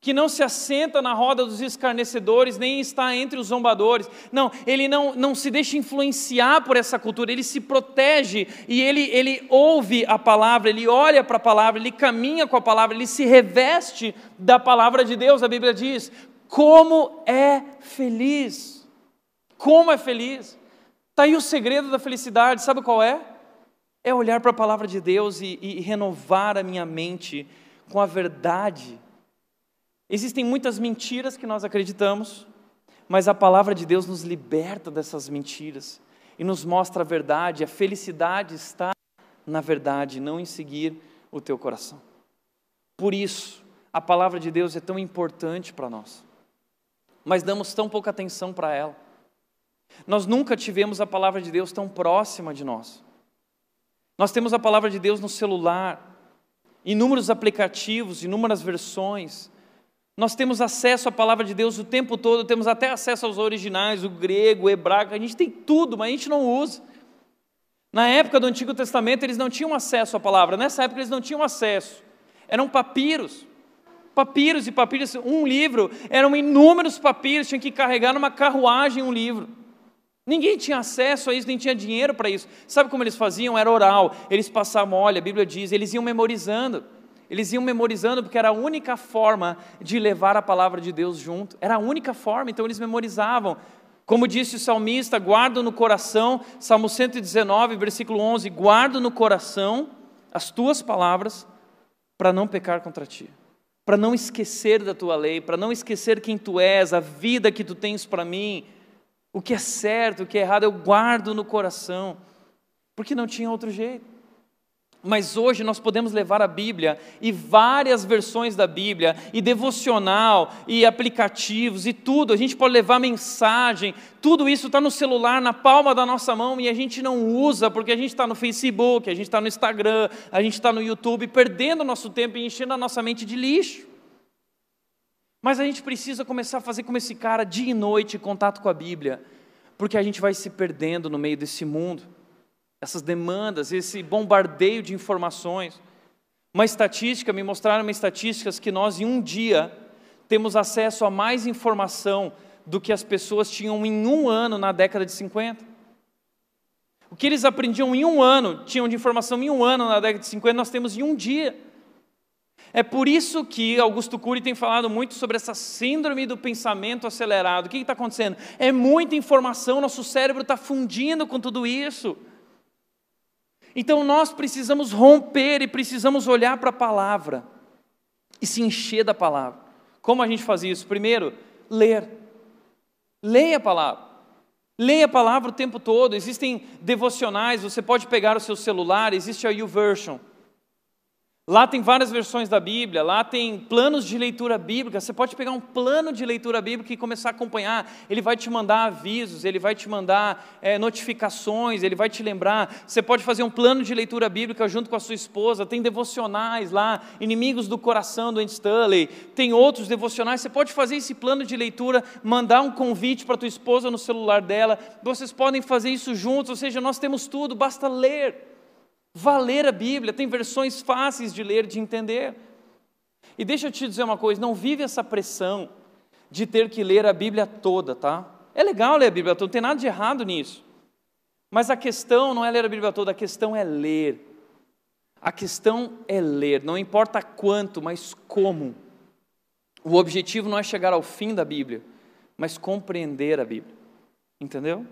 que não se assenta na roda dos escarnecedores, nem está entre os zombadores. Não, ele não, não se deixa influenciar por essa cultura, ele se protege e ele, ele ouve a palavra, ele olha para a palavra, ele caminha com a palavra, ele se reveste da palavra de Deus. A Bíblia diz: como é feliz! Como é feliz! Está aí o segredo da felicidade, sabe qual é? É olhar para a palavra de Deus e, e renovar a minha mente com a verdade Existem muitas mentiras que nós acreditamos, mas a palavra de Deus nos liberta dessas mentiras e nos mostra a verdade. A felicidade está na verdade, não em seguir o teu coração. Por isso, a palavra de Deus é tão importante para nós, mas damos tão pouca atenção para ela. Nós nunca tivemos a palavra de Deus tão próxima de nós. Nós temos a palavra de Deus no celular, inúmeros aplicativos, inúmeras versões. Nós temos acesso à palavra de Deus o tempo todo, temos até acesso aos originais, o grego, o hebraico, a gente tem tudo, mas a gente não usa. Na época do Antigo Testamento, eles não tinham acesso à palavra, nessa época eles não tinham acesso, eram papiros. Papiros e papiros, um livro, eram inúmeros papiros, tinham que carregar numa carruagem um livro. Ninguém tinha acesso a isso, nem tinha dinheiro para isso. Sabe como eles faziam? Era oral. Eles passavam, olha, a Bíblia diz, eles iam memorizando. Eles iam memorizando porque era a única forma de levar a palavra de Deus junto. Era a única forma, então eles memorizavam. Como disse o salmista, guardo no coração, Salmo 119, versículo 11: guardo no coração as tuas palavras para não pecar contra ti, para não esquecer da tua lei, para não esquecer quem tu és, a vida que tu tens para mim, o que é certo, o que é errado, eu guardo no coração, porque não tinha outro jeito. Mas hoje nós podemos levar a Bíblia e várias versões da Bíblia, e devocional, e aplicativos, e tudo. A gente pode levar mensagem, tudo isso está no celular, na palma da nossa mão, e a gente não usa, porque a gente está no Facebook, a gente está no Instagram, a gente está no YouTube, perdendo nosso tempo e enchendo a nossa mente de lixo. Mas a gente precisa começar a fazer como esse cara, dia e noite, contato com a Bíblia, porque a gente vai se perdendo no meio desse mundo essas demandas, esse bombardeio de informações. Uma estatística, me mostraram uma estatística que nós em um dia temos acesso a mais informação do que as pessoas tinham em um ano na década de 50. O que eles aprendiam em um ano, tinham de informação em um ano na década de 50, nós temos em um dia. É por isso que Augusto Cury tem falado muito sobre essa síndrome do pensamento acelerado. O que está acontecendo? É muita informação, nosso cérebro está fundindo com tudo isso. Então nós precisamos romper e precisamos olhar para a palavra e se encher da palavra. Como a gente faz isso? Primeiro, ler. Leia a palavra. Leia a palavra o tempo todo. Existem devocionais, você pode pegar o seu celular, existe a YouVersion. Lá tem várias versões da Bíblia, lá tem planos de leitura bíblica. Você pode pegar um plano de leitura bíblica e começar a acompanhar. Ele vai te mandar avisos, ele vai te mandar é, notificações, ele vai te lembrar. Você pode fazer um plano de leitura bíblica junto com a sua esposa. Tem devocionais lá, Inimigos do Coração do Andy Stanley. Tem outros devocionais. Você pode fazer esse plano de leitura, mandar um convite para tua esposa no celular dela. Vocês podem fazer isso juntos, ou seja, nós temos tudo, basta ler. Vá ler a Bíblia, tem versões fáceis de ler, de entender. E deixa eu te dizer uma coisa: não vive essa pressão de ter que ler a Bíblia toda, tá? É legal ler a Bíblia toda, não tem nada de errado nisso. Mas a questão não é ler a Bíblia toda, a questão é ler. A questão é ler, não importa quanto, mas como. O objetivo não é chegar ao fim da Bíblia, mas compreender a Bíblia. Entendeu?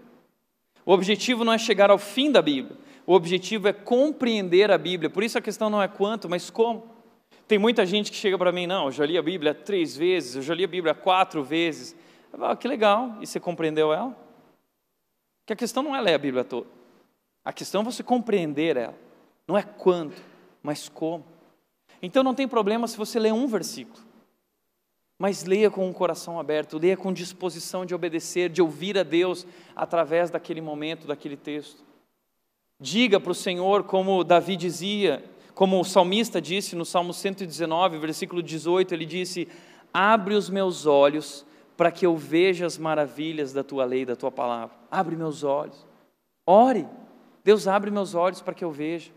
O objetivo não é chegar ao fim da Bíblia, o objetivo é compreender a Bíblia. Por isso a questão não é quanto, mas como. Tem muita gente que chega para mim, não, eu já li a Bíblia três vezes, eu já li a Bíblia quatro vezes. Ah, que legal, e você compreendeu ela? Que a questão não é ler a Bíblia toda. A questão é você compreender ela. Não é quanto, mas como. Então não tem problema se você ler um versículo. Mas leia com o coração aberto, leia com disposição de obedecer, de ouvir a Deus através daquele momento, daquele texto. Diga para o Senhor, como Davi dizia, como o salmista disse no Salmo 119, versículo 18, ele disse: Abre os meus olhos para que eu veja as maravilhas da tua lei, da tua palavra. Abre meus olhos. Ore. Deus abre meus olhos para que eu veja.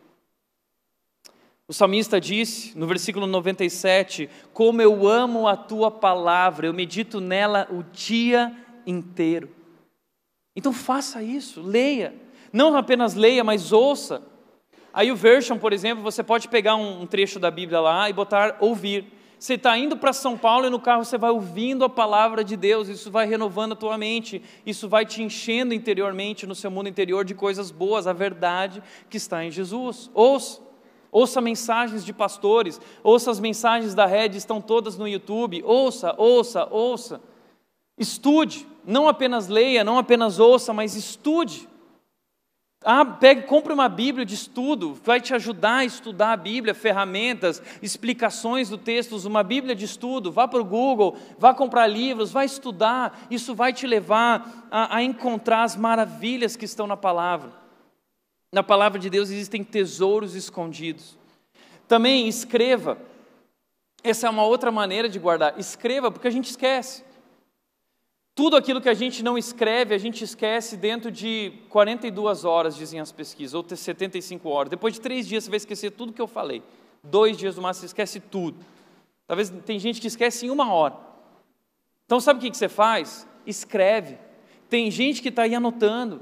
O salmista disse no versículo 97: Como eu amo a tua palavra, eu medito nela o dia inteiro. Então faça isso, leia não apenas leia, mas ouça. Aí o version, por exemplo, você pode pegar um, trecho da Bíblia lá e botar ouvir. Você está indo para São Paulo e no carro você vai ouvindo a palavra de Deus, isso vai renovando a tua mente, isso vai te enchendo interiormente, no seu mundo interior, de coisas boas, a verdade que está em Jesus. Ouça, ouça mensagens de pastores, ouça as mensagens da rede, estão todas no YouTube. Ouça, ouça, ouça. Estude, não apenas leia, não apenas ouça, mas estude. Ah, pegue, compre uma Bíblia de estudo, vai te ajudar a estudar a Bíblia, ferramentas, explicações do texto, uma Bíblia de estudo, vá para o Google, vá comprar livros, vá estudar, isso vai te levar a, a encontrar as maravilhas que estão na palavra. Na palavra de Deus existem tesouros escondidos. Também escreva, essa é uma outra maneira de guardar, escreva, porque a gente esquece. Tudo aquilo que a gente não escreve, a gente esquece dentro de 42 horas, dizem as pesquisas, ou 75 horas. Depois de três dias você vai esquecer tudo que eu falei. Dois dias no máximo você esquece tudo. Talvez tem gente que esquece em uma hora. Então sabe o que você faz? Escreve. Tem gente que está aí anotando.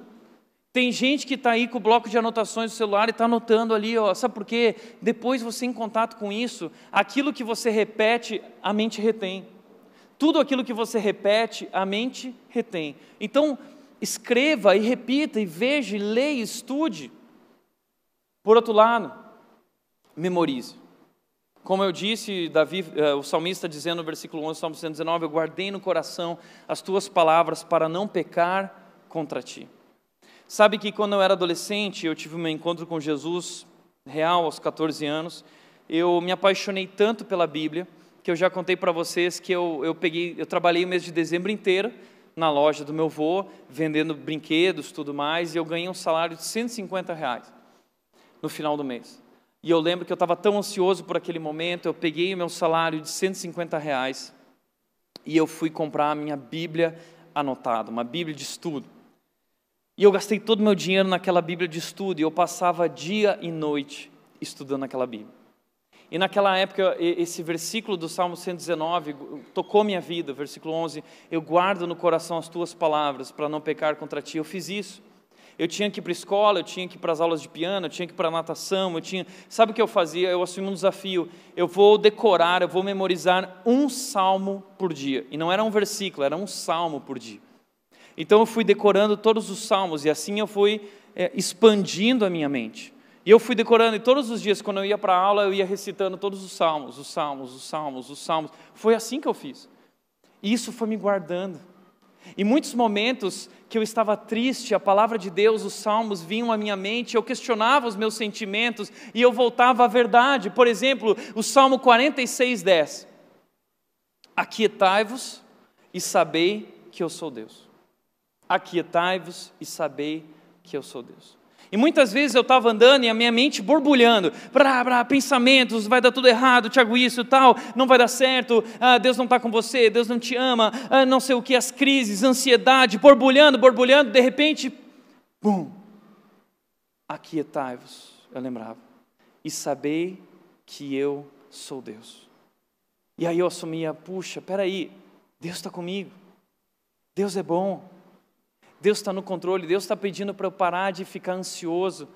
Tem gente que está aí com o bloco de anotações do celular e está anotando ali, ó, sabe por quê? Depois você em contato com isso, aquilo que você repete, a mente retém. Tudo aquilo que você repete, a mente retém. Então, escreva e repita, e veja, e leia, estude. Por outro lado, memorize. Como eu disse, Davi, eh, o salmista dizendo no versículo 11, Salmo 119, eu guardei no coração as tuas palavras para não pecar contra ti. Sabe que quando eu era adolescente, eu tive um encontro com Jesus real aos 14 anos. Eu me apaixonei tanto pela Bíblia que eu já contei para vocês que eu, eu peguei, eu trabalhei o mês de dezembro inteiro na loja do meu avô, vendendo brinquedos, tudo mais, e eu ganhei um salário de 150 reais no final do mês. E eu lembro que eu estava tão ansioso por aquele momento, eu peguei o meu salário de 150 reais e eu fui comprar a minha Bíblia anotada, uma Bíblia de estudo. E eu gastei todo o meu dinheiro naquela Bíblia de estudo, e eu passava dia e noite estudando aquela Bíblia. E naquela época, esse versículo do Salmo 119 tocou minha vida, versículo 11: Eu guardo no coração as tuas palavras para não pecar contra ti. Eu fiz isso. Eu tinha que ir para a escola, eu tinha que ir para as aulas de piano, eu tinha que ir para a natação, eu tinha. Sabe o que eu fazia? Eu assumi um desafio. Eu vou decorar, eu vou memorizar um salmo por dia. E não era um versículo, era um salmo por dia. Então eu fui decorando todos os salmos e assim eu fui é, expandindo a minha mente. E eu fui decorando, e todos os dias, quando eu ia para a aula, eu ia recitando todos os salmos, os salmos, os salmos, os salmos. Foi assim que eu fiz. E isso foi me guardando. Em muitos momentos que eu estava triste, a palavra de Deus, os salmos vinham à minha mente, eu questionava os meus sentimentos e eu voltava à verdade. Por exemplo, o Salmo 46, 10. Aquietai-vos e sabei que eu sou Deus aquietai-vos e sabei que eu sou Deus. E muitas vezes eu estava andando e a minha mente borbulhando, brá, brá, pensamentos, vai dar tudo errado, Tiago, isso tal, não vai dar certo, ah, Deus não está com você, Deus não te ama, ah, não sei o que, as crises, ansiedade, borbulhando, borbulhando, de repente, bum, aquietai-vos, eu lembrava, e sabei que eu sou Deus. E aí eu assumia, puxa, peraí, Deus está comigo, Deus é bom, Deus está no controle, Deus está pedindo para eu parar de ficar ansioso,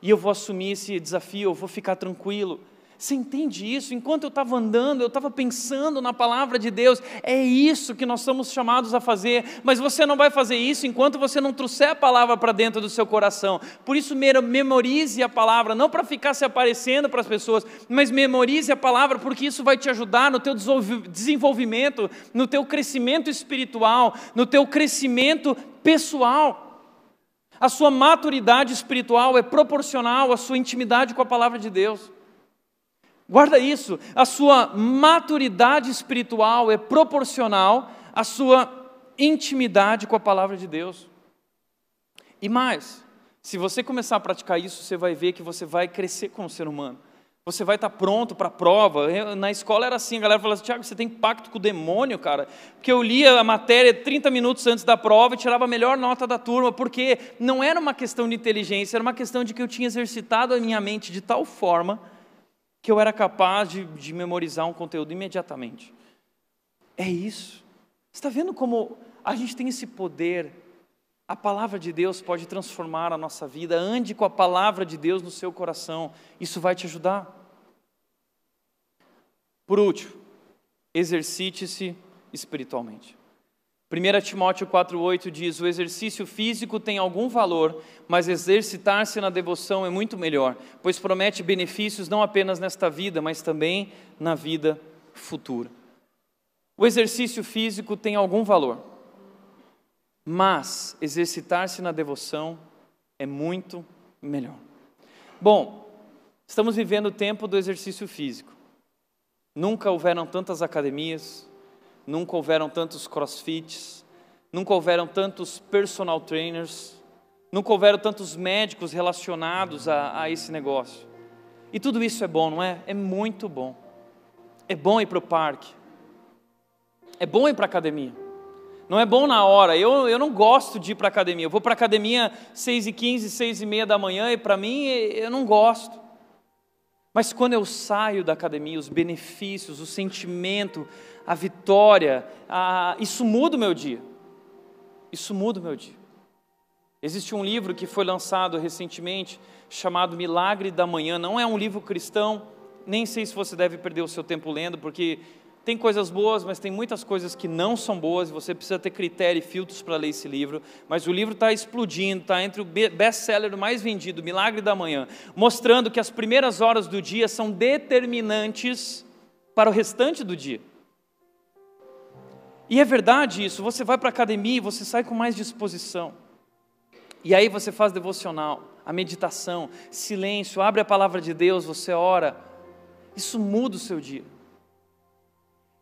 e eu vou assumir esse desafio, eu vou ficar tranquilo. Você entende isso? Enquanto eu estava andando, eu estava pensando na palavra de Deus, é isso que nós somos chamados a fazer, mas você não vai fazer isso enquanto você não trouxer a palavra para dentro do seu coração. Por isso, memorize a palavra, não para ficar se aparecendo para as pessoas, mas memorize a palavra, porque isso vai te ajudar no teu desenvolvimento, no teu crescimento espiritual, no teu crescimento pessoal. A sua maturidade espiritual é proporcional à sua intimidade com a palavra de Deus. Guarda isso, a sua maturidade espiritual é proporcional à sua intimidade com a palavra de Deus. E mais, se você começar a praticar isso, você vai ver que você vai crescer como ser humano. Você vai estar pronto para a prova. Na escola era assim, a galera falava assim, Tiago, você tem pacto com o demônio, cara? Porque eu lia a matéria 30 minutos antes da prova e tirava a melhor nota da turma, porque não era uma questão de inteligência, era uma questão de que eu tinha exercitado a minha mente de tal forma que eu era capaz de, de memorizar um conteúdo imediatamente. É isso. Está vendo como a gente tem esse poder? A palavra de Deus pode transformar a nossa vida. Ande com a palavra de Deus no seu coração. Isso vai te ajudar. Por último, exercite-se espiritualmente. 1 Timóteo 4,8 diz: O exercício físico tem algum valor, mas exercitar-se na devoção é muito melhor, pois promete benefícios não apenas nesta vida, mas também na vida futura. O exercício físico tem algum valor, mas exercitar-se na devoção é muito melhor. Bom, estamos vivendo o tempo do exercício físico. Nunca houveram tantas academias, nunca houveram tantos crossfits, nunca houveram tantos personal trainers, nunca houveram tantos médicos relacionados a, a esse negócio. E tudo isso é bom, não é? É muito bom. É bom ir para o parque. É bom ir para a academia. Não é bom na hora. Eu, eu não gosto de ir para a academia. Eu vou para a academia 6 e 15, 6 e meia da manhã e para mim eu não gosto. Mas quando eu saio da academia, os benefícios, o sentimento, a vitória, a... isso muda o meu dia. Isso muda o meu dia. Existe um livro que foi lançado recentemente chamado Milagre da Manhã. Não é um livro cristão, nem sei se você deve perder o seu tempo lendo, porque tem coisas boas, mas tem muitas coisas que não são boas, você precisa ter critério e filtros para ler esse livro. Mas o livro está explodindo, está entre o best-seller mais vendido, Milagre da Manhã, mostrando que as primeiras horas do dia são determinantes para o restante do dia. E é verdade isso, você vai para a academia e você sai com mais disposição. E aí você faz devocional, a meditação, silêncio, abre a palavra de Deus, você ora. Isso muda o seu dia.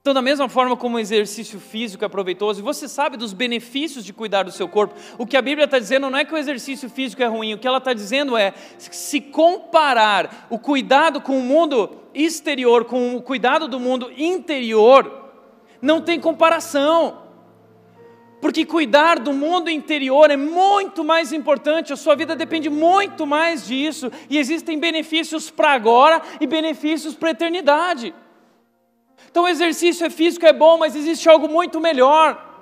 Então, da mesma forma como o exercício físico é proveitoso, e você sabe dos benefícios de cuidar do seu corpo, o que a Bíblia está dizendo não é que o exercício físico é ruim, o que ela está dizendo é: se comparar o cuidado com o mundo exterior, com o cuidado do mundo interior, não tem comparação. Porque cuidar do mundo interior é muito mais importante, a sua vida depende muito mais disso, e existem benefícios para agora e benefícios para a eternidade. Então, exercício é físico é bom, mas existe algo muito melhor.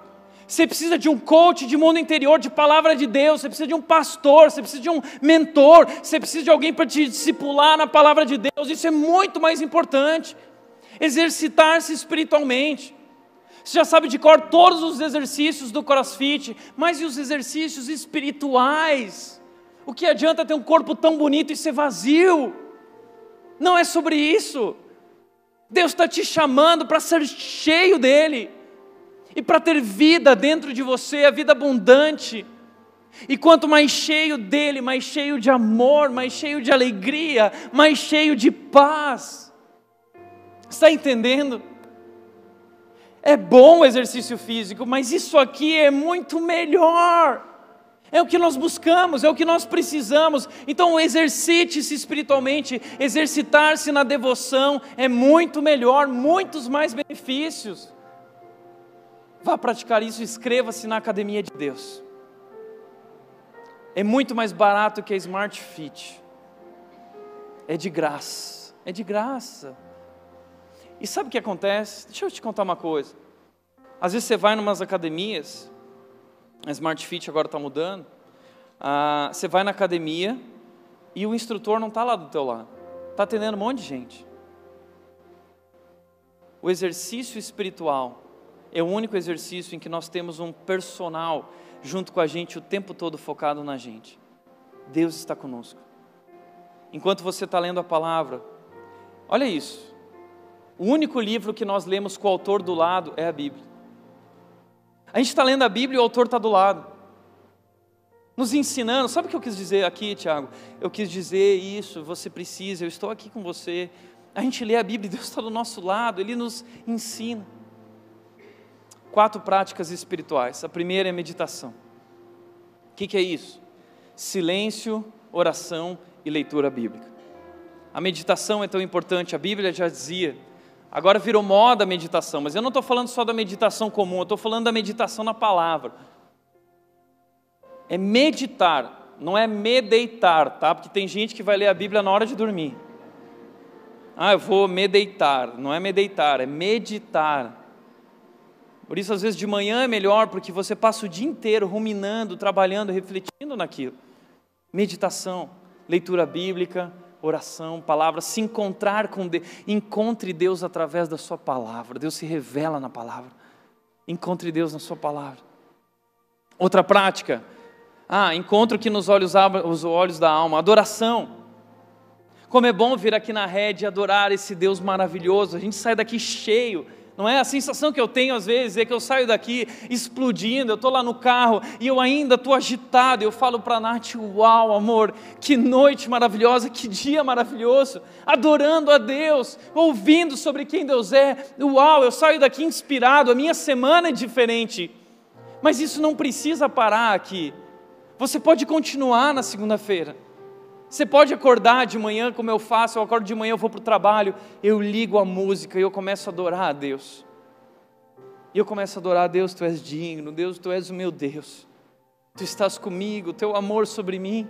Você precisa de um coach de mundo interior, de palavra de Deus, você precisa de um pastor, você precisa de um mentor, você precisa de alguém para te discipular na palavra de Deus, isso é muito mais importante. Exercitar-se espiritualmente. Você já sabe de cor todos os exercícios do crossfit, mas e os exercícios espirituais? O que adianta ter um corpo tão bonito e ser vazio? Não é sobre isso. Deus está te chamando para ser cheio dEle e para ter vida dentro de você, a vida abundante. E quanto mais cheio dele, mais cheio de amor, mais cheio de alegria, mais cheio de paz. Está entendendo? É bom o exercício físico, mas isso aqui é muito melhor. É o que nós buscamos, é o que nós precisamos. Então, exercite-se espiritualmente, exercitar-se na devoção é muito melhor, muitos mais benefícios. Vá praticar isso, inscreva-se na academia de Deus. É muito mais barato que a Smart Fit. É de graça. É de graça. E sabe o que acontece? Deixa eu te contar uma coisa. Às vezes você vai em umas academias a Smart Fit agora está mudando, ah, você vai na academia e o instrutor não está lá do teu lado, está atendendo um monte de gente. O exercício espiritual é o único exercício em que nós temos um personal junto com a gente o tempo todo focado na gente. Deus está conosco. Enquanto você está lendo a palavra, olha isso. O único livro que nós lemos com o autor do lado é a Bíblia. A gente está lendo a Bíblia e o autor está do lado, nos ensinando. Sabe o que eu quis dizer aqui, Tiago? Eu quis dizer isso, você precisa, eu estou aqui com você. A gente lê a Bíblia, Deus está do nosso lado, Ele nos ensina. Quatro práticas espirituais. A primeira é meditação. O que, que é isso? Silêncio, oração e leitura bíblica. A meditação é tão importante, a Bíblia já dizia Agora virou moda a meditação, mas eu não estou falando só da meditação comum, eu estou falando da meditação na palavra. É meditar, não é medeitar, tá? Porque tem gente que vai ler a Bíblia na hora de dormir. Ah, eu vou medeitar. Não é medeitar, é meditar. Por isso, às vezes, de manhã é melhor, porque você passa o dia inteiro ruminando, trabalhando, refletindo naquilo. Meditação, leitura bíblica, oração, palavra, se encontrar com Deus. Encontre Deus através da Sua palavra. Deus se revela na palavra. Encontre Deus na Sua palavra. Outra prática. Ah, encontro que nos olhos abra os olhos da alma. Adoração. Como é bom vir aqui na rede e adorar esse Deus maravilhoso. A gente sai daqui cheio não é? A sensação que eu tenho às vezes é que eu saio daqui explodindo, eu estou lá no carro e eu ainda estou agitado. Eu falo para a Nath: Uau, amor, que noite maravilhosa, que dia maravilhoso, adorando a Deus, ouvindo sobre quem Deus é. Uau, eu saio daqui inspirado, a minha semana é diferente. Mas isso não precisa parar aqui. Você pode continuar na segunda-feira. Você pode acordar de manhã, como eu faço, eu acordo de manhã, eu vou para o trabalho, eu ligo a música e eu começo a adorar a Deus. E eu começo a adorar a Deus, Tu és digno, Deus, Tu és o meu Deus. Tu estás comigo, Teu amor sobre mim.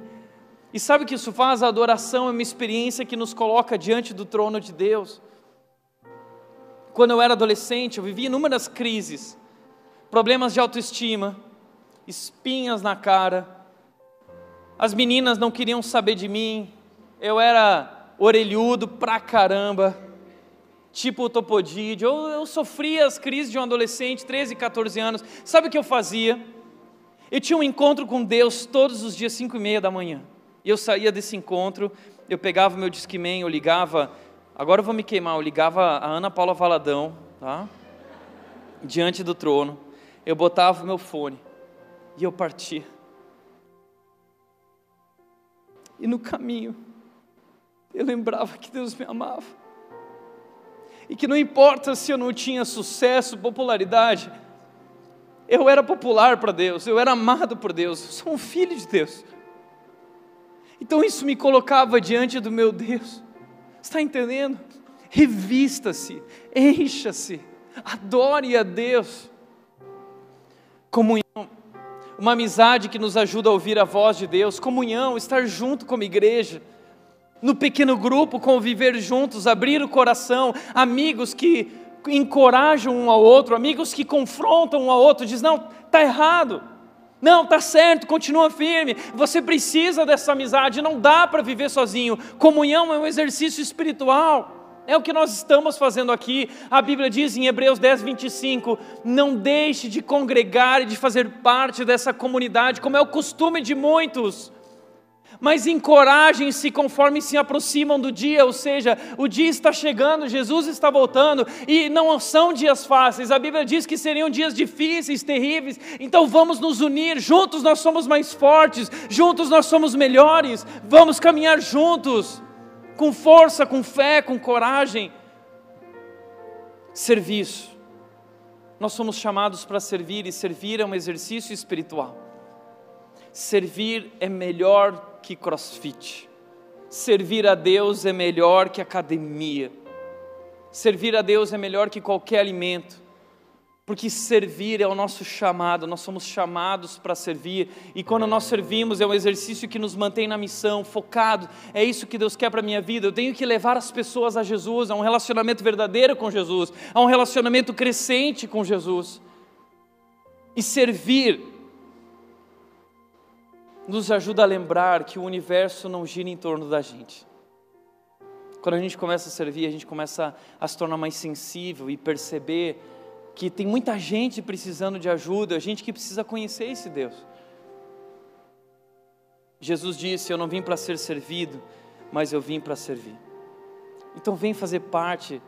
E sabe o que isso faz? A adoração é uma experiência que nos coloca diante do trono de Deus. Quando eu era adolescente, eu vivia inúmeras crises, problemas de autoestima, espinhas na cara, as meninas não queriam saber de mim, eu era orelhudo pra caramba, tipo o eu, eu sofria as crises de um adolescente, 13, 14 anos. Sabe o que eu fazia? Eu tinha um encontro com Deus todos os dias, 5 e meia da manhã. E eu saía desse encontro, eu pegava o meu Discman, eu ligava, agora eu vou me queimar, eu ligava a Ana Paula Valadão, tá? Diante do trono, eu botava o meu fone e eu partia. E no caminho, eu lembrava que Deus me amava. E que não importa se eu não tinha sucesso, popularidade, eu era popular para Deus, eu era amado por Deus, eu sou um filho de Deus. Então isso me colocava diante do meu Deus. Está entendendo? Revista-se, encha-se, adore a Deus. Comunhão, uma amizade que nos ajuda a ouvir a voz de Deus, comunhão, estar junto como igreja no pequeno grupo, conviver juntos, abrir o coração, amigos que encorajam um ao outro, amigos que confrontam um ao outro, diz não, tá errado. Não, tá certo, continua firme. Você precisa dessa amizade, não dá para viver sozinho. Comunhão é um exercício espiritual. É o que nós estamos fazendo aqui. A Bíblia diz em Hebreus 10, 25: Não deixe de congregar e de fazer parte dessa comunidade, como é o costume de muitos. Mas encorajem-se conforme se aproximam do dia, ou seja, o dia está chegando, Jesus está voltando, e não são dias fáceis, a Bíblia diz que seriam dias difíceis, terríveis, então vamos nos unir, juntos nós somos mais fortes, juntos nós somos melhores, vamos caminhar juntos, com força, com fé, com coragem. Serviço. Nós somos chamados para servir, e servir é um exercício espiritual. Servir é melhor que crossfit. Servir a Deus é melhor que academia. Servir a Deus é melhor que qualquer alimento. Porque servir é o nosso chamado, nós somos chamados para servir, e quando nós servimos é um exercício que nos mantém na missão, focado, é isso que Deus quer para a minha vida. Eu tenho que levar as pessoas a Jesus, a um relacionamento verdadeiro com Jesus, a um relacionamento crescente com Jesus. E servir nos ajuda a lembrar que o universo não gira em torno da gente. Quando a gente começa a servir, a gente começa a se tornar mais sensível e perceber que tem muita gente precisando de ajuda, gente que precisa conhecer esse Deus. Jesus disse: Eu não vim para ser servido, mas eu vim para servir. Então, vem fazer parte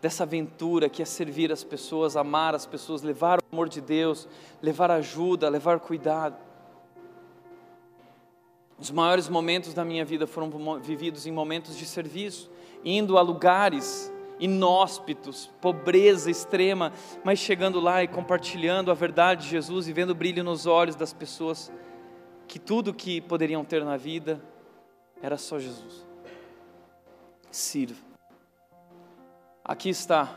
dessa aventura que é servir as pessoas, amar as pessoas, levar o amor de Deus, levar ajuda, levar cuidado. Os maiores momentos da minha vida foram vividos em momentos de serviço, indo a lugares inóspitos, pobreza extrema, mas chegando lá e compartilhando a verdade de Jesus e vendo o brilho nos olhos das pessoas, que tudo que poderiam ter na vida era só Jesus. Sirva. Aqui está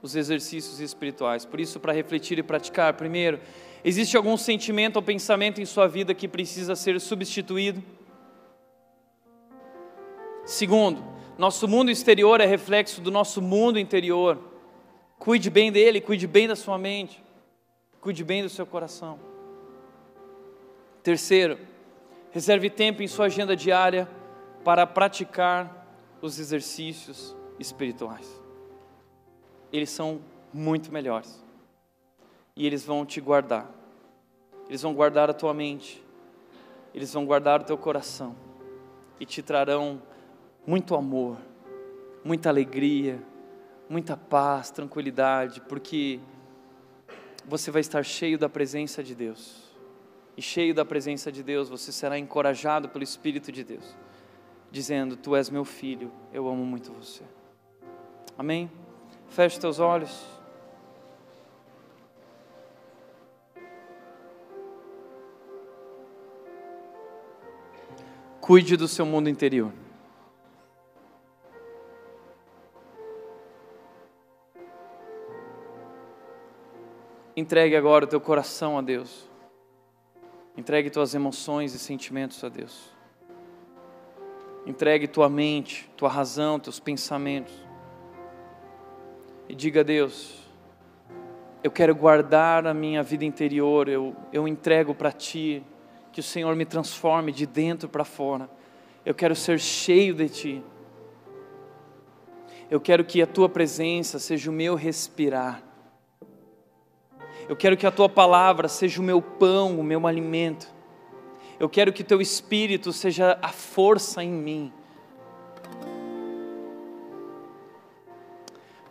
os exercícios espirituais. Por isso, para refletir e praticar, primeiro, Existe algum sentimento ou pensamento em sua vida que precisa ser substituído? Segundo, nosso mundo exterior é reflexo do nosso mundo interior. Cuide bem dele, cuide bem da sua mente, cuide bem do seu coração. Terceiro, reserve tempo em sua agenda diária para praticar os exercícios espirituais. Eles são muito melhores e eles vão te guardar. Eles vão guardar a tua mente, eles vão guardar o teu coração e te trarão muito amor, muita alegria, muita paz, tranquilidade, porque você vai estar cheio da presença de Deus. E cheio da presença de Deus, você será encorajado pelo Espírito de Deus, dizendo: Tu és meu filho, eu amo muito você. Amém? Feche teus olhos. Cuide do seu mundo interior. Entregue agora o teu coração a Deus. Entregue tuas emoções e sentimentos a Deus. Entregue tua mente, tua razão, teus pensamentos. E diga a Deus: Eu quero guardar a minha vida interior, eu, eu entrego para Ti que o Senhor me transforme de dentro para fora. Eu quero ser cheio de Ti. Eu quero que a Tua presença seja o meu respirar. Eu quero que a Tua palavra seja o meu pão, o meu alimento. Eu quero que Teu Espírito seja a força em mim.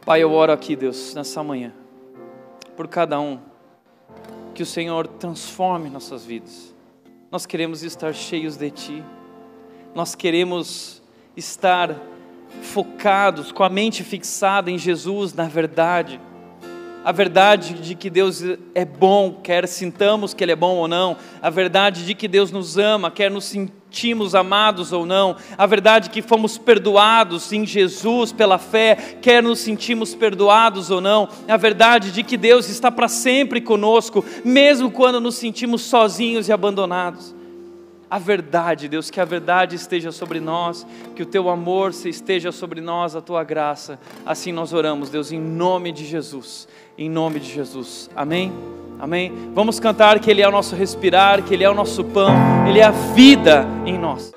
Pai, eu oro aqui, Deus, nessa manhã, por cada um, que o Senhor transforme nossas vidas. Nós queremos estar cheios de Ti, nós queremos estar focados, com a mente fixada em Jesus, na verdade a verdade de que Deus é bom, quer sintamos que Ele é bom ou não, a verdade de que Deus nos ama, quer nos sentimos amados ou não, a verdade que fomos perdoados em Jesus pela fé, quer nos sentimos perdoados ou não, a verdade de que Deus está para sempre conosco, mesmo quando nos sentimos sozinhos e abandonados a verdade, Deus, que a verdade esteja sobre nós, que o teu amor esteja sobre nós, a tua graça. Assim nós oramos, Deus, em nome de Jesus. Em nome de Jesus. Amém? Amém? Vamos cantar que Ele é o nosso respirar, que Ele é o nosso pão, Ele é a vida em nós.